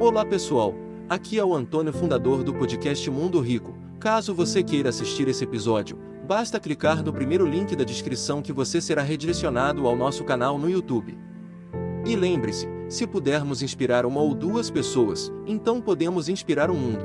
Olá pessoal, aqui é o Antônio, fundador do podcast Mundo Rico. Caso você queira assistir esse episódio, basta clicar no primeiro link da descrição que você será redirecionado ao nosso canal no YouTube. E lembre-se, se pudermos inspirar uma ou duas pessoas, então podemos inspirar o mundo.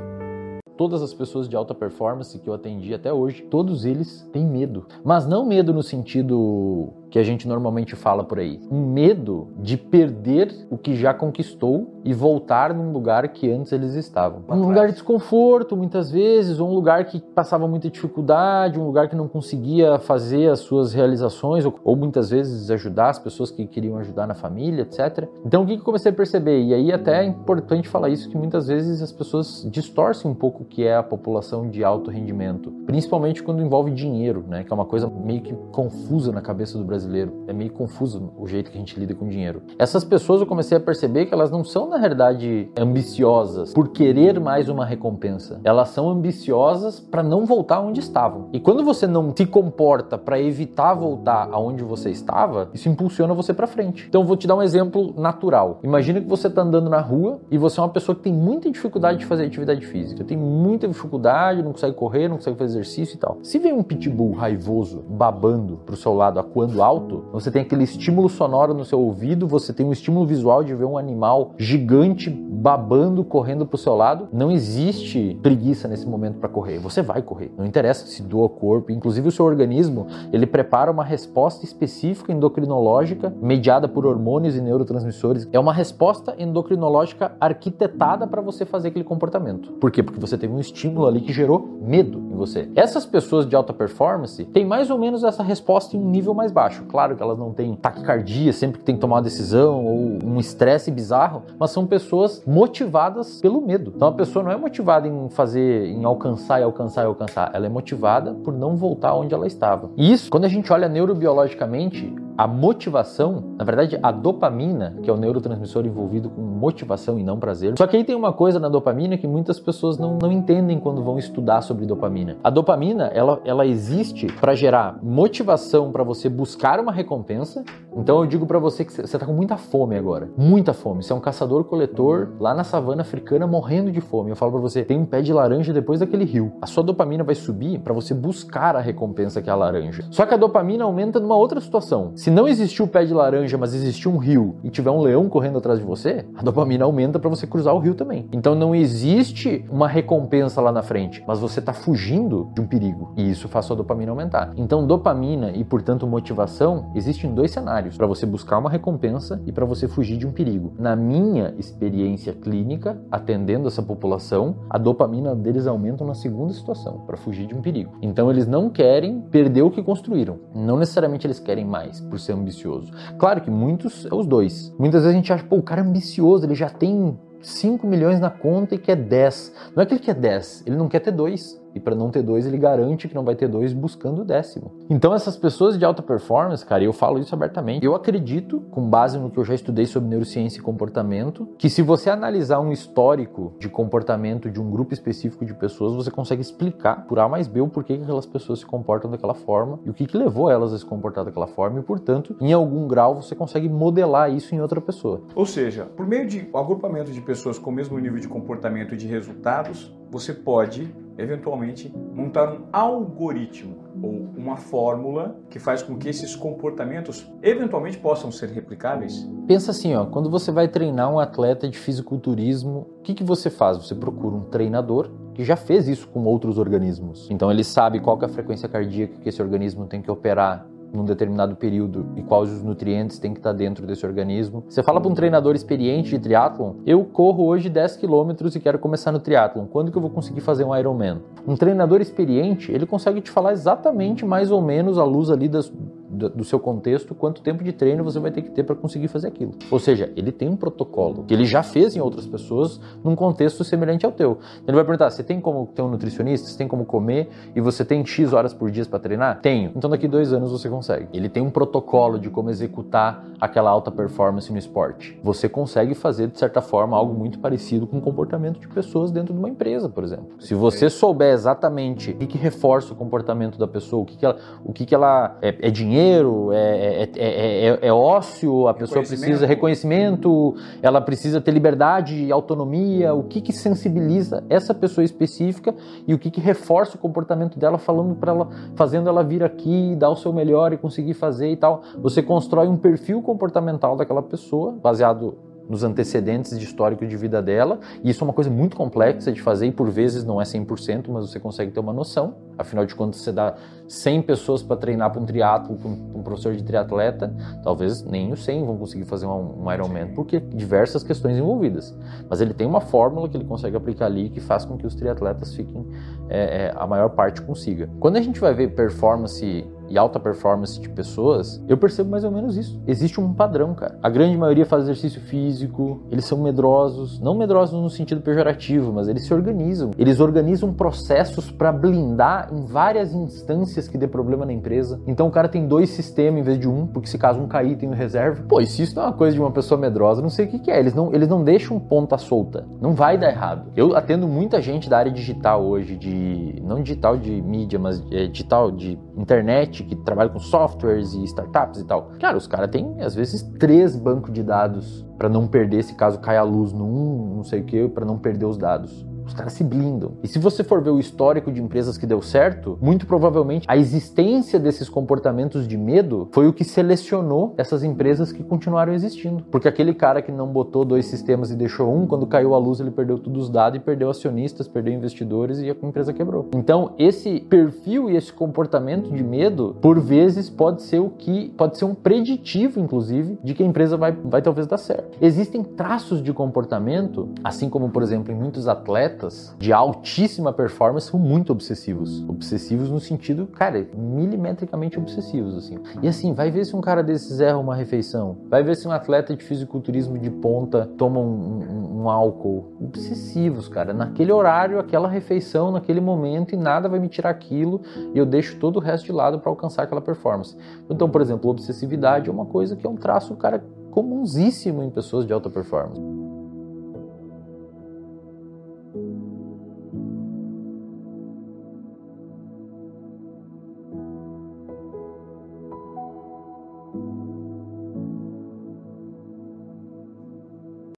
Todas as pessoas de alta performance que eu atendi até hoje, todos eles têm medo. Mas não medo no sentido que a gente normalmente fala por aí. Um medo de perder o que já conquistou e voltar num lugar que antes eles estavam. Um lugar de desconforto, muitas vezes, ou um lugar que passava muita dificuldade, um lugar que não conseguia fazer as suas realizações, ou, ou muitas vezes ajudar as pessoas que queriam ajudar na família, etc. Então o que eu comecei a perceber? E aí até é importante falar isso, que muitas vezes as pessoas distorcem um pouco o que é a população de alto rendimento, principalmente quando envolve dinheiro, né? Que é uma coisa meio que confusa na cabeça do brasileiro brasileiro. É meio confuso o jeito que a gente lida com dinheiro. Essas pessoas eu comecei a perceber que elas não são, na realidade, ambiciosas por querer mais uma recompensa. Elas são ambiciosas para não voltar onde estavam. E quando você não se comporta para evitar voltar aonde você estava, isso impulsiona você para frente. Então vou te dar um exemplo natural. Imagina que você está andando na rua e você é uma pessoa que tem muita dificuldade de fazer atividade física. Tem muita dificuldade, não consegue correr, não consegue fazer exercício e tal. Se vem um pitbull raivoso babando pro seu lado, acuando alto, você tem aquele estímulo sonoro no seu ouvido, você tem um estímulo visual de ver um animal gigante babando, correndo pro seu lado. Não existe preguiça nesse momento para correr. Você vai correr. Não interessa se doa o corpo. Inclusive o seu organismo, ele prepara uma resposta específica endocrinológica mediada por hormônios e neurotransmissores. É uma resposta endocrinológica arquitetada para você fazer aquele comportamento. Por quê? Porque você teve um estímulo ali que gerou medo em você. Essas pessoas de alta performance têm mais ou menos essa resposta em um nível mais baixo. Claro que elas não têm taquicardia sempre que tem que tomar uma decisão ou um estresse bizarro, mas são pessoas motivadas pelo medo. Então a pessoa não é motivada em fazer, em alcançar e alcançar e alcançar. Ela é motivada por não voltar onde ela estava. E isso, quando a gente olha neurobiologicamente, a motivação, na verdade, a dopamina, que é o neurotransmissor envolvido com motivação e não prazer. Só que aí tem uma coisa na dopamina que muitas pessoas não, não entendem quando vão estudar sobre dopamina. A dopamina, ela, ela existe para gerar motivação para você buscar uma recompensa. Então eu digo para você que você está com muita fome agora, muita fome. Você é um caçador-coletor lá na savana africana morrendo de fome. Eu falo para você, tem um pé de laranja depois daquele rio. A sua dopamina vai subir para você buscar a recompensa que é a laranja. Só que a dopamina aumenta numa outra situação. Se não existiu o pé de laranja, mas existiu um rio e tiver um leão correndo atrás de você, a dopamina aumenta para você cruzar o rio também. Então não existe uma recompensa lá na frente, mas você está fugindo de um perigo e isso faz sua dopamina aumentar. Então dopamina e portanto motivação existem dois cenários para você buscar uma recompensa e para você fugir de um perigo. Na minha experiência clínica, atendendo essa população, a dopamina deles aumenta na segunda situação, para fugir de um perigo. Então eles não querem perder o que construíram. Não necessariamente eles querem mais por ser ambicioso. Claro que muitos é os dois. Muitas vezes a gente acha, pô, o cara é ambicioso, ele já tem 5 milhões na conta e quer 10. Não é que ele quer 10, ele não quer ter dois. E para não ter dois, ele garante que não vai ter dois buscando o décimo. Então, essas pessoas de alta performance, cara, eu falo isso abertamente. Eu acredito, com base no que eu já estudei sobre neurociência e comportamento, que se você analisar um histórico de comportamento de um grupo específico de pessoas, você consegue explicar por A mais B o porquê que aquelas pessoas se comportam daquela forma e o que, que levou elas a se comportar daquela forma, e portanto, em algum grau, você consegue modelar isso em outra pessoa. Ou seja, por meio de agrupamento de pessoas com o mesmo nível de comportamento e de resultados, você pode eventualmente montar um algoritmo ou uma fórmula que faz com que esses comportamentos eventualmente possam ser replicáveis? Pensa assim, ó, quando você vai treinar um atleta de fisiculturismo, o que, que você faz? Você procura um treinador que já fez isso com outros organismos. Então ele sabe qual é a frequência cardíaca que esse organismo tem que operar num determinado período e quais os nutrientes tem que estar dentro desse organismo. Você fala para um treinador experiente de triatlon, eu corro hoje 10 km e quero começar no triatlon. Quando que eu vou conseguir fazer um Ironman? Um treinador experiente, ele consegue te falar exatamente mais ou menos à luz ali das do seu contexto, quanto tempo de treino você vai ter que ter para conseguir fazer aquilo. Ou seja, ele tem um protocolo que ele já fez em outras pessoas num contexto semelhante ao teu. Ele vai perguntar: você tem como ter um nutricionista? Você tem como comer? E você tem X horas por dia para treinar? Tenho. Então daqui dois anos você consegue. Ele tem um protocolo de como executar aquela alta performance no esporte. Você consegue fazer, de certa forma, algo muito parecido com o comportamento de pessoas dentro de uma empresa, por exemplo. Se você souber exatamente o que, que reforça o comportamento da pessoa, o que, que ela, o que, que ela é, é dinheiro dinheiro, é, é, é, é ócio, a pessoa precisa reconhecimento, ela precisa ter liberdade e autonomia. O que, que sensibiliza essa pessoa específica e o que, que reforça o comportamento dela, falando para ela, fazendo ela vir aqui, dar o seu melhor e conseguir fazer e tal. Você constrói um perfil comportamental daquela pessoa, baseado nos antecedentes de histórico de vida dela, e isso é uma coisa muito complexa de fazer e por vezes não é 100%, mas você consegue ter uma noção. Afinal de contas, você dá 100 pessoas para treinar para um triatlo, para um, professor de triatleta, talvez nem os 100 vão conseguir fazer um, um Ironman, porque diversas questões envolvidas. Mas ele tem uma fórmula que ele consegue aplicar ali que faz com que os triatletas fiquem, é, é, a maior parte consiga. Quando a gente vai ver performance e alta performance de pessoas, eu percebo mais ou menos isso. Existe um padrão, cara. A grande maioria faz exercício físico, eles são medrosos, não medrosos no sentido pejorativo, mas eles se organizam. Eles organizam processos para blindar em várias instâncias que dê problema na empresa. Então o cara tem dois sistemas em vez de um, porque se caso um cair, tem um reserva. Pô, e se isso não é uma coisa de uma pessoa medrosa, não sei o que, que é. Eles não, eles não deixam ponta solta. Não vai dar errado. Eu atendo muita gente da área digital hoje, de não digital de mídia, mas é, digital de internet que trabalha com softwares e startups e tal. Cara, os caras têm, às vezes, três bancos de dados para não perder se caso caia a luz num, não sei o que, para não perder os dados. Os caras se blindam. E se você for ver o histórico de empresas que deu certo, muito provavelmente a existência desses comportamentos de medo foi o que selecionou essas empresas que continuaram existindo. Porque aquele cara que não botou dois sistemas e deixou um, quando caiu a luz, ele perdeu todos os dados e perdeu acionistas, perdeu investidores e a empresa quebrou. Então, esse perfil e esse comportamento de medo, por vezes, pode ser o que pode ser um preditivo, inclusive, de que a empresa vai, vai talvez dar certo. Existem traços de comportamento, assim como, por exemplo, em muitos atletas atletas de altíssima performance são muito obsessivos. Obsessivos no sentido, cara, milimetricamente obsessivos, assim. E assim, vai ver se um cara desses erra uma refeição. Vai ver se um atleta de fisiculturismo de ponta toma um, um, um álcool. Obsessivos, cara. Naquele horário, aquela refeição, naquele momento, e nada vai me tirar aquilo, e eu deixo todo o resto de lado para alcançar aquela performance. Então, por exemplo, obsessividade é uma coisa que é um traço, cara, comunsíssimo em pessoas de alta performance.